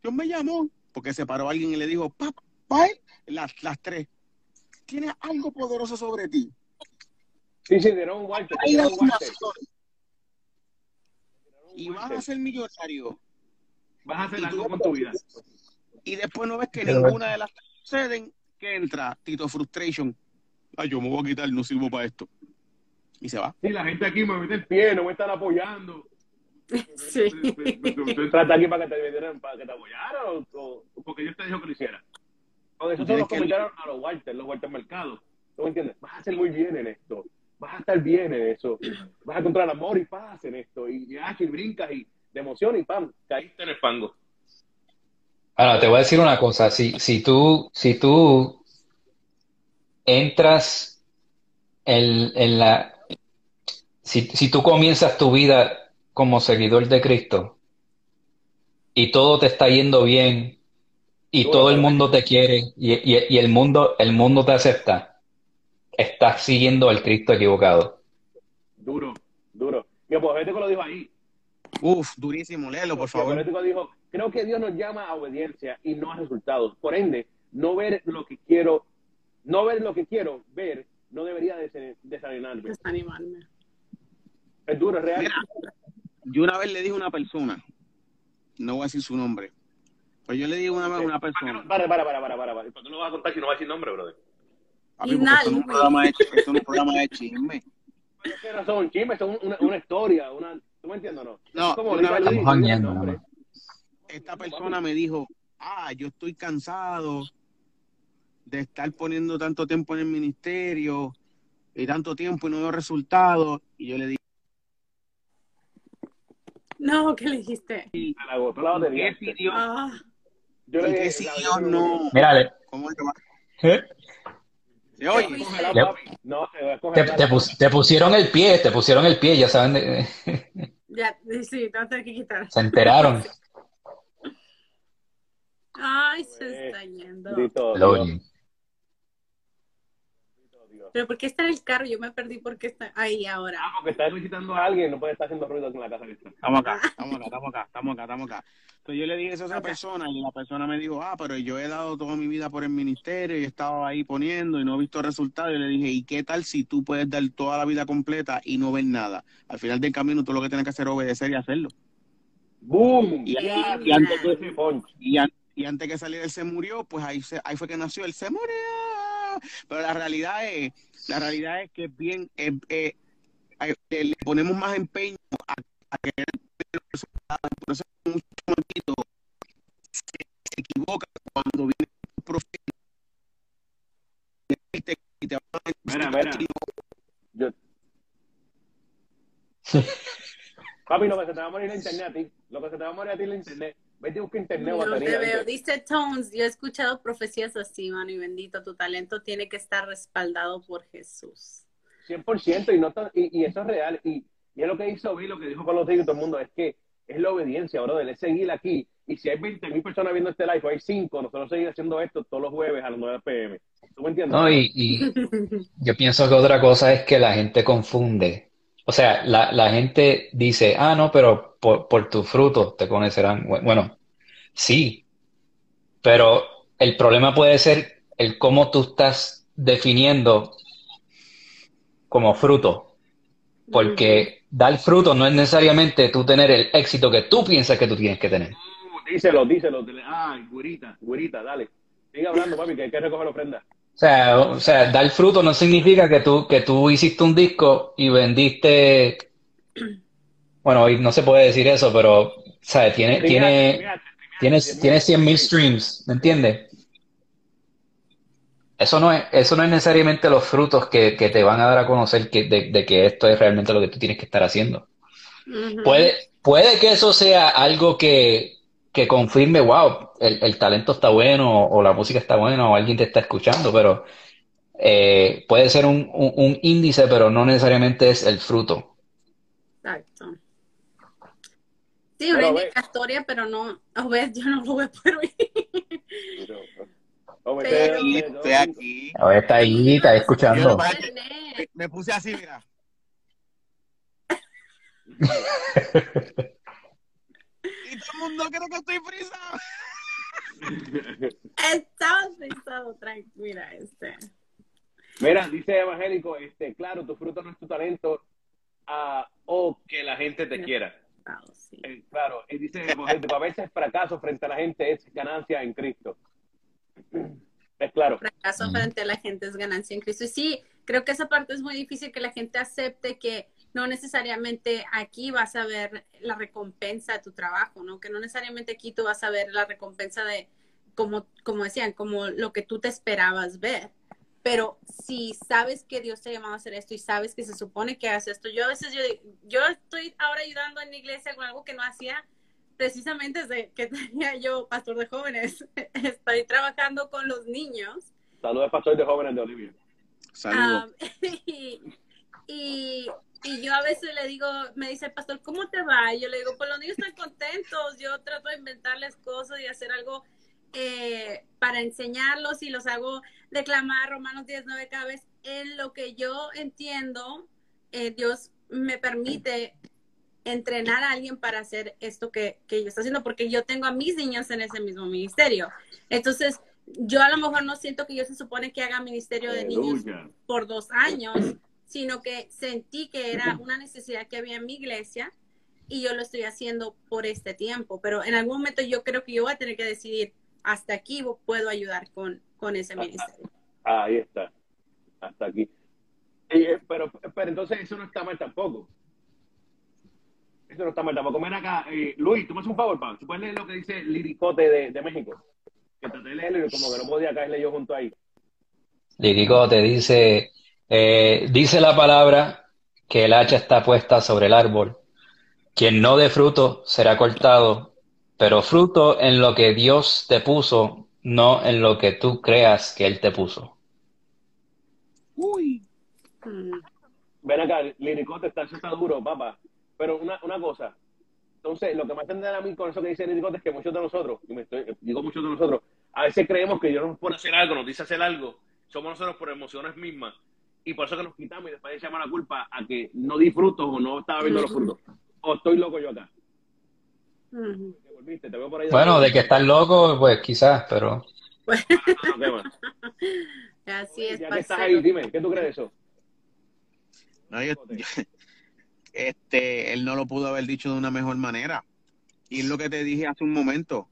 Dios me llamó, porque se paró alguien y le dijo, papá, las, las tres, tienes algo poderoso sobre ti. Sí, sí, dieron un Walter, y vas a ser millonario. Vas a hacer Y algo tú- con tu vida. Y después no ves que Pero- ninguna de las tres suceden, que entra Tito Frustration. Ay, yo me voy a quitar, no sirvo para esto. Y se va. Sí, la gente aquí me mete el pie, no me están apoyando. Sí. ¿Tú entraste aquí para que te, metieran- para que te apoyaran o, o porque Dios te dijo que lo hiciera? O esos son Tienes los que- comentarios a los Walter, los Walter Mercado. ¿Tú me entiendes? Vas a hacer muy bien en esto. Vas a estar bien en eso. Vas a encontrar amor y paz en esto. Y, y, ah, y brincas y de emoción y pam, caíste en el fango. Ahora, te voy a decir una cosa. Si, si tú, si tú entras en, en la... Si, si tú comienzas tu vida como seguidor de Cristo y todo te está yendo bien y todo el mundo te quiere y, y- y el mundo, el mundo te acepta, estás siguiendo al Cristo equivocado. Duro, duro. Mi apologético lo dijo ahí. Uf, durísimo, léelo, por Mi favor. apologético dijo, creo que Dios nos llama a obediencia y no a resultados. Por ende, no ver lo que quiero, no ver lo que quiero ver, no debería des- desanimarme. Desanimarme. Es duro, es real. Mira, yo una vez le dije a una persona, no voy a decir su nombre, pero yo le dije una vez a una persona, Para, para, para, para, para, para. ¿Por qué no vas a contar si no vas a decir nombre, brother? papi, porque esto no es un programa de, es un programa de chisme. Pero es que no son chismes, son una, una historia, una... ¿Tú me entiendes o no? No, Es como una vez- Estamos jangueando, Esta persona me dijo, ah, yo estoy cansado de estar poniendo tanto tiempo en el ministerio y tanto tiempo y no veo resultados. Y yo le dije, No, ¿qué le dijiste? Se la. ¿qué si Dios, Ah, Yo y le qué dije, si Dios no? Mira, le- ¿Cómo le va? ¿eh? ¿Se oye? Le- papi. No, se va a te, coger. te pus- te pusieron el pie, te pusieron el pie, ya saben, de- ya, sí, te tener que quitar. se enteraron. Ay, se Pues, está yendo. Pero ¿por qué está en el carro? Yo me perdí porque está ahí ahora. Ah, porque está visitando a alguien, no puede estar haciendo ruido en la casa que está. Estamos acá, estamos acá, estamos acá, estamos acá, estamos acá. Entonces yo le dije eso a esa persona y la persona me dijo, ah, pero yo he dado toda mi vida por el ministerio y he estado ahí poniendo y no he visto resultados. Y le dije, ¿y qué tal si tú puedes dar toda la vida completa y no ver nada? Al final del camino tú lo que tienes que hacer es obedecer y hacerlo. ¡Boom! Y- Ya, y antes de ese punch. Y, an- y antes que saliera él se murió, pues ahí, se, ahí fue que nació, él se murió. Pero la realidad es, la realidad es que es bien, eh, eh, eh, le ponemos más empeño a, a querer resultados. Por eso muchos se, se equivocan cuando viene un profeta y te, y te van a Mira, mira. Yo... Papi, lo que se te va a morir la internet a ti. Lo que se te va a morir a ti es la internet. Vete y busca internet o No te veo. Dice Tones, yo he escuchado profecías así, mano, y bendito, tu talento tiene que estar respaldado por Jesús. 100% y, no tan- y, y eso es real. Y, y es lo que hizo Bill, lo que dijo con los hijos y todo el mundo, es que es la obediencia, brother, es seguir aquí. Y si hay 20 mil personas viendo este live, o hay 5, nosotros seguimos haciendo esto todos los jueves a las 9 pm. ¿Tú me entiendes? No, y, y yo pienso que otra cosa es que la gente confunde. O sea, la, la gente dice, ah, no, pero por, por tus frutos te conocerán. Bu- Bueno, sí, pero el problema puede ser el cómo tú estás definiendo como fruto. Porque dar fruto no es necesariamente tú tener el éxito que tú piensas que tú tienes que tener. Uh, díselo, díselo. Ay, güerita, güerita, dale. Sigue hablando, papi, que hay que recoger la ofrenda. O sea, o sea, dar fruto no significa que tú, que tú hiciste un disco y vendiste, bueno, hoy no se puede decir eso, pero, o sea, tiene, tiene, tienes, tienes 100 mil streams, ¿me entiendes? Eso no es, eso no es necesariamente los frutos que, que te van a dar a conocer que, de, de que esto es realmente lo que tú tienes que estar haciendo. Puede, puede que eso sea algo que, que confirme, wow, el, el talento está bueno, o la música está buena, o alguien te está escuchando, pero eh, puede ser un, un, un índice, pero no necesariamente es el fruto. Exacto. Sí, una indicatoria, pero no, a ver, yo no lo voy a poder oír. Hombre, Pero- Estoy aquí. A ver, está ahí, está escuchando. Me puse así, mira. todo el mundo cree que estoy frisado. Estaba pensado, tranquila, este. Mira, dice evangélico, este, claro, tu fruto no es tu talento, ah, o que la gente te quiera. Ah, sí. Eh, claro, y dice evangélico, a veces fracaso frente a la gente es ganancia en Cristo. Es claro. fracaso frente a la gente es ganancia en Cristo. Y sí, creo que esa parte es muy difícil que la gente acepte que no necesariamente aquí vas a ver la recompensa de tu trabajo, ¿no? Que no necesariamente aquí tú vas a ver la recompensa de, como, como decían, como lo que tú te esperabas ver. Pero si sabes que Dios te ha llamado a hacer esto y sabes que se supone que haces esto, yo a veces yo, yo estoy ahora ayudando en la iglesia con algo que no hacía precisamente desde que tenía yo pastor de jóvenes. Estoy trabajando con los niños Saludos, pastor de jóvenes de Olivia. Saludos. Ah, y, y, y yo a veces le digo, me dice el pastor, ¿cómo te va? Y yo le digo, pues los niños están contentos, yo trato de inventarles cosas y hacer algo eh, para enseñarlos y los hago declamar Romanos 19 cada vez. En lo que yo entiendo, eh, Dios me permite entrenar a alguien para hacer esto que, que yo estoy haciendo, porque yo tengo a mis niños en ese mismo ministerio. Entonces, yo a lo mejor no siento que yo se supone que haga ministerio de niños por dos años, sino que sentí que era una necesidad que había en mi iglesia y yo lo estoy haciendo por este tiempo. Pero en algún momento yo creo que yo voy a tener que decidir hasta aquí puedo ayudar con, con ese ministerio. Ahí está. Hasta aquí. Y, eh, pero, pero entonces eso no está mal tampoco. Eso no está mal tampoco. Ven acá, eh, Luis, tú me haces un favor, Pablo. ¿Tú puedes leer lo que dice Liricote de, de México? Que traté de leerlo y como que no podía caerle yo junto ahí. Lirico te dice, eh, dice la palabra que el hacha está puesta sobre el árbol. Quien no dé fruto será cortado, pero fruto en lo que Dios te puso, no en lo que tú creas que Él te puso. Uy. Ven acá, Liricote está, está duro, papá. Pero una, una cosa. Entonces, lo que me hace entender a mí con eso que dice Liricote es que muchos de nosotros, y me estoy, digo muchos de nosotros, a veces creemos que Dios nos pone a hacer algo, nos dice hacer algo, somos nosotros por emociones mismas, y por eso que nos quitamos y después echamos la culpa a que no disfruto o no estaba viendo los frutos. O estoy loco yo acá. Ujú. Te volviste, te veo por ahí. Bueno, de que estás loco, pues quizás, pero Ah, bueno. así es, Ya que estás ahí, dime, ¿qué tú crees de eso? No, yo- yo- este, él no lo pudo haber dicho de una mejor manera. Y es lo que te dije hace un momento.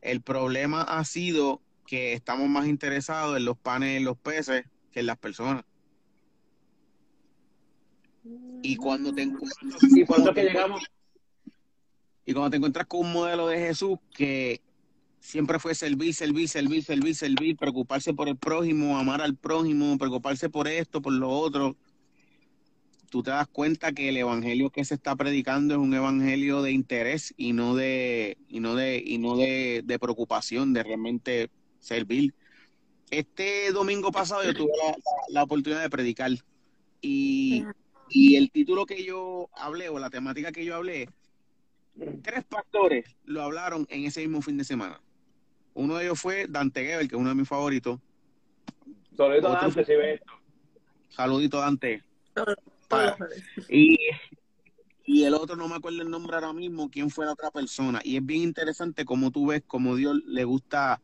El problema ha sido que estamos más interesados en los panes y en los peces que en las personas. Y cuando te encuentras, Y por eso es que llegamos, y cuando te encuentras con un modelo de Jesús que siempre fue servir, servir, servir, servir, servir, preocuparse por el prójimo, amar al prójimo, preocuparse por esto, por lo otro, tú te das cuenta que el evangelio que se está predicando es un evangelio de interés y no de y no de y no de, de preocupación de realmente servir. Este domingo pasado yo tuve la, la- la oportunidad de predicar y, y el título que yo hablé o la temática que yo hablé tres pastores lo hablaron en ese mismo fin de semana. Uno de ellos fue Dante Gebel, que es uno de mis favoritos. todo Otro- antes, si ves esto. Saludito, Dante. Para. Y, y el otro, no me acuerdo el nombre ahora mismo, quién fue la otra persona. Y es bien interesante como tú ves, como Dios le gusta,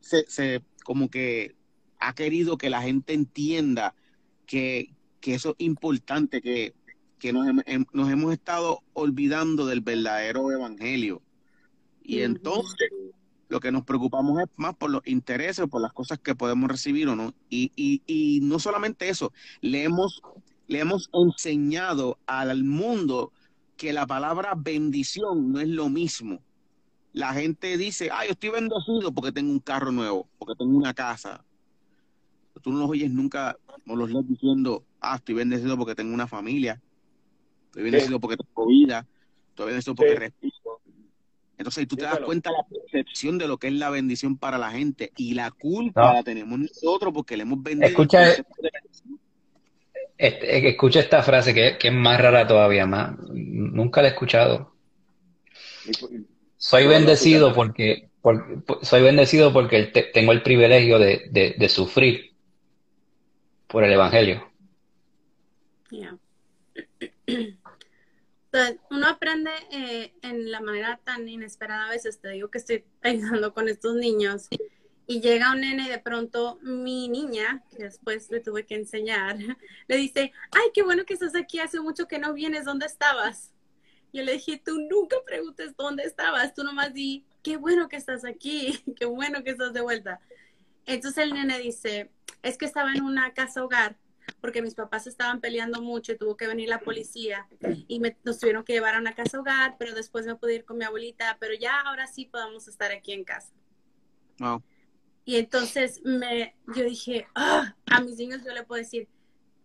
se, se- como que ha querido que la gente entienda que, que eso es importante, que, que nos, hem- hem- nos hemos estado olvidando del verdadero evangelio. Y entonces lo que nos preocupamos es más por los intereses, por las cosas que podemos recibir o no. Y, y, y no solamente eso, le hemos, le hemos enseñado al mundo que la palabra bendición no es lo mismo. La gente dice, ah, yo estoy bendecido porque tengo un carro nuevo, porque tengo una casa. Tú no los oyes nunca, no los lees diciendo, ah, estoy bendecido porque tengo una familia, estoy bendecido porque tengo vida, estoy bendecido porque Sí. respiro. Entonces tú te das cuenta de la percepción de lo que es la bendición para la gente y la culpa No. la tenemos nosotros porque le hemos vendido Escucha- este, escucha esta frase que, que es más rara todavía, más. Nunca la he escuchado. Y- Soy bendecido porque, por- por- soy bendecido porque te- tengo el privilegio de, de- de sufrir por el evangelio. Ya. Entonces, uno aprende eh, en la manera tan inesperada. A veces te digo que estoy ayudando con estos niños y llega un nene y de pronto mi niña, que después le tuve que enseñar, le dice, ay, qué bueno que estás aquí, hace mucho que no vienes, ¿dónde estabas? Yo le dije, tú nunca preguntes dónde estabas, tú nomás di, qué bueno que estás aquí, qué bueno que estás de vuelta. Entonces el nene dice, es que estaba en una casa hogar porque mis papás estaban peleando mucho y tuvo que venir la policía y me, nos tuvieron que llevar a una casa hogar, pero después me pude ir con mi abuelita, pero ya ahora sí podemos estar aquí en casa. Wow. Y entonces me, yo dije, "Ah", a mis niños yo le puedo decir,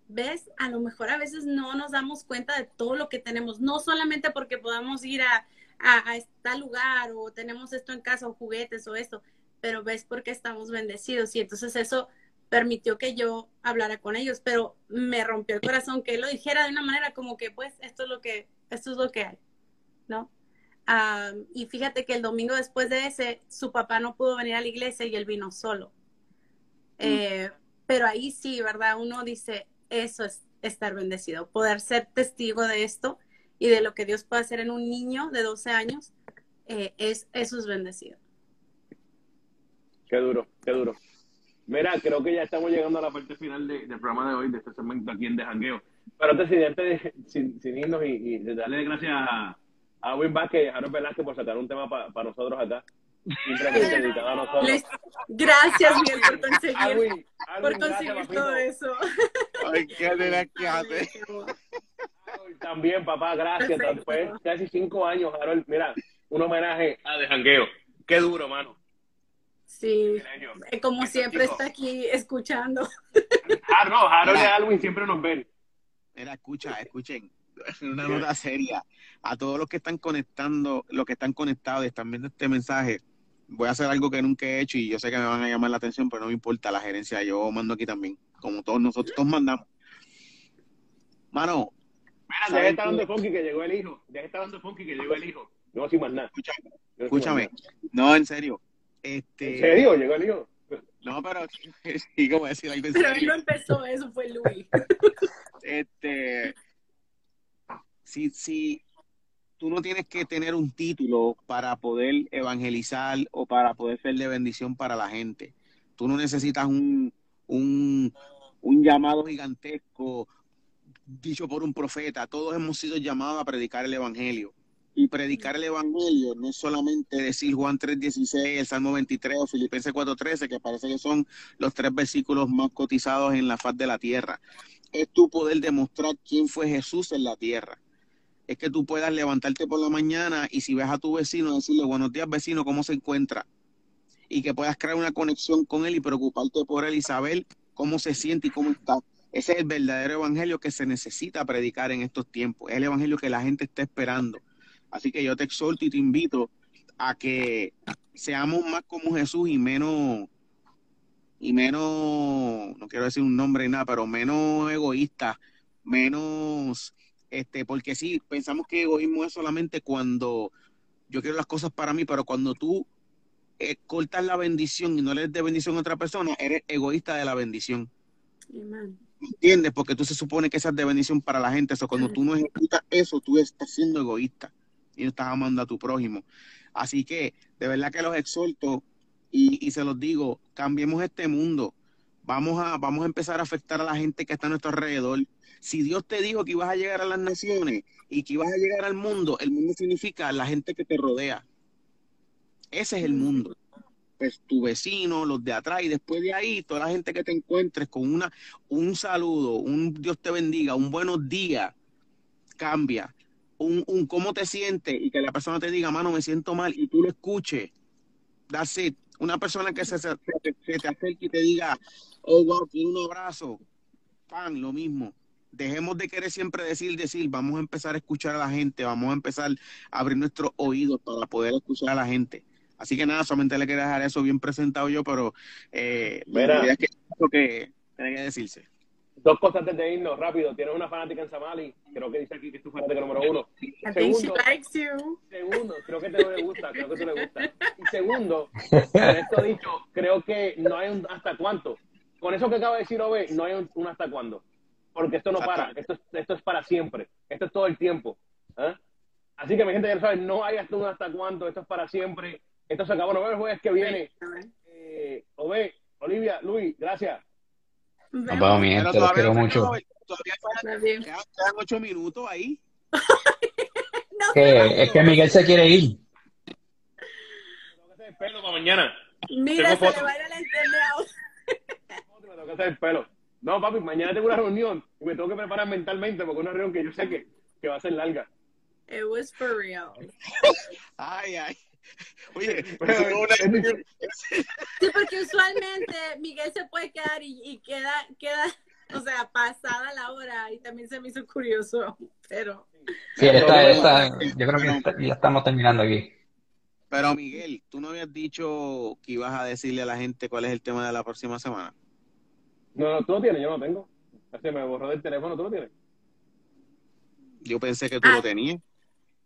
ves, a lo mejor a veces no nos damos cuenta de todo lo que tenemos, no solamente porque podamos ir a, a, a este lugar o tenemos esto en casa o juguetes o esto, pero ves porque estamos bendecidos y entonces eso permitió que yo hablara con ellos, pero me rompió el corazón que él lo dijera de una manera como que, pues, esto es lo que, esto es lo que hay, ¿no? Ah, y fíjate que el domingo después de ese, su papá no pudo venir a la iglesia y él vino solo. Eh, pero ahí sí, ¿verdad? Uno dice, eso es estar bendecido, poder ser testigo de esto y de lo que Dios puede hacer en un niño de 12 años, eh, es, eso es bendecido. Qué duro, qué duro. Mira, creo que ya estamos llegando a la parte final de- del programa de hoy, de este segmento aquí en De Jangueo. Pero antes, de- antes de, sin, sin irnos y, y de darle gracias a, a Win Vázquez y a Harold Velázquez por sacar un tema para nosotros acá, simplemente dedicado a nosotros. Les- gracias, Miguel, por conseguir, por conseguir todo eso. Ay, qué nena que hace. Harold, También, papá, gracias. Después casi cinco años, Harold. Mira, un homenaje a De Jangueo. Qué duro, mano. Sí, eh, como siempre Chico. está aquí escuchando. Ah, no, Harold y Mira. Alwin siempre nos ven. Mira, escucha, escuchen. Una nota seria. A todos los que están conectando, los que están conectados y están viendo este mensaje, voy a hacer algo que nunca he hecho y yo sé que me van a llamar la atención, pero no me importa la gerencia. Yo mando aquí también, como todos nosotros, todos mandamos. Mano, Mira, ¿Sabes deja de estar dando funky que llegó el hijo. Deja de estar dando funky que llegó el hijo. No sin más nada. escúchame. más No, en serio. Este, ¿En serio? Llegó el hijo. No, pero sí, como decir algo en Pero él no empezó, eso fue Luis. este, si, si tú no tienes que tener un título para poder evangelizar o para poder ser de bendición para la gente, tú no necesitas un, un, un llamado gigantesco dicho por un profeta. Todos hemos sido llamados a predicar el evangelio. Y predicar el evangelio no es solamente decir Juan 3:16, el Salmo 23 o Filipenses 4:13, que parece que son los tres versículos más cotizados en la faz de la tierra es tu poder demostrar quién fue Jesús en la tierra. Es que tú puedas levantarte por la mañana y si ves a tu vecino, decirle buenos días vecino, ¿cómo se encuentra? Y que puedas crear una conexión con él y preocuparte por él y saber cómo se siente y cómo está. Ese es el verdadero evangelio que se necesita predicar en estos tiempos. Es el evangelio que la gente está esperando. Así que yo te exhorto y te invito a que seamos más como Jesús y menos y menos, no quiero decir un nombre ni nada, pero menos egoísta, menos, este, porque sí, pensamos que egoísmo es solamente cuando yo quiero las cosas para mí, pero cuando tú eh, cortas la bendición y no le des de bendición a otra persona, eres egoísta de la bendición. Amén. ¿Entiendes? Porque tú se supone que esa es de bendición para la gente. Eso, cuando tú no ejecutas eso, tú estás siendo egoísta y no estás amando a tu prójimo. Así que, de verdad que los exhorto y, y se los digo, cambiemos este mundo. Vamos a, vamos a empezar a afectar a la gente que está a nuestro alrededor. Si Dios te dijo que ibas a llegar a las naciones y que ibas a llegar al mundo, el mundo significa la gente que te rodea. Ese es el mundo. Pues tu vecino, los de atrás, y después de ahí, toda la gente que te encuentres con una, un saludo, un Dios te bendiga, un buenos días, cambia. Un, un cómo te sientes y que la persona te diga, mano, me siento mal, y tú lo escuches. That's it. Una persona que se, se, te acerque y te diga, oh, wow, quiero un abrazo. Pan, lo mismo. Dejemos de querer siempre decir, decir, vamos a empezar a escuchar a la gente, vamos a empezar a abrir nuestros oídos para poder escuchar a la gente. Así que nada, solamente le quería dejar eso bien presentado yo, pero eh, la Mira. es que que tiene que decirse. Dos cosas antes de irnos, rápido. Tienes una fanática en Samali, creo que dice aquí que es tu fanática número uno. I think she Segundo, likes you. segundo, creo que te le gusta, creo que te le gusta. Y segundo, con esto dicho, creo que no hay un hasta cuánto. Con eso que acaba de decir Ove, no hay un, un hasta cuándo. Porque esto no para, esto, es- esto es para siempre, esto es todo el tiempo. ¿ah? Así que mi gente ya lo sabe, no hay hasta un hasta cuánto, esto es para siempre. Esto se acabó, nos vemos el jueves que viene. Eh, Ove, Olivia, Luis, gracias. Nos vemos, mi gente, los quiero mucho. todavía faltan- quedan, ocho minutos ahí. No, Que, es que Miguel se quiere ir. Tengo que hacer el pelo para mañana. Mira, Tengo se le va a ir ahora. Me tengo que hacer el pelo. No, papi, mañana tengo una reunión y me tengo que preparar mentalmente porque es una reunión que yo sé que, que va a ser larga. It was for real. Ay, ay. Oye, es una- Sí, porque usualmente Miguel se puede quedar y, y queda, queda, o sea, pasada la hora y también se me hizo curioso, pero Sí, está, está- yo creo que está- ya estamos terminando aquí. Pero Miguel, tú no habías dicho que ibas a decirle a la gente cuál es el tema de la próxima semana. No, no, tú lo tienes, yo no lo tengo. Se me borró del teléfono, tú lo tienes. Yo pensé que tú Ah. lo tenías.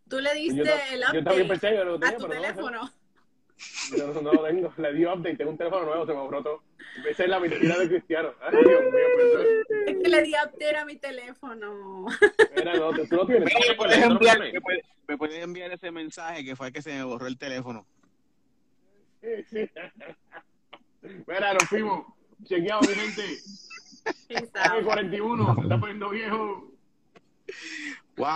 Tú le diste Yo, el yo también update pensé que lo tenía, a tu pero no, teléfono. Yo no, no lo tengo. Le di update, tengo un teléfono nuevo, se me borró todo. Esa es la mentira de Cristiano. Ay, Dios mío, Es que le di update a mi teléfono. Era, no, tú lo tienes. Me lo puedes, enviar, tienes. me, puedes, me puedes enviar ese mensaje que fue el que se me borró el teléfono. Mira, nos fuimos. Chequeado, mi gente. Pensaba. 41, se está poniendo viejo. Wow.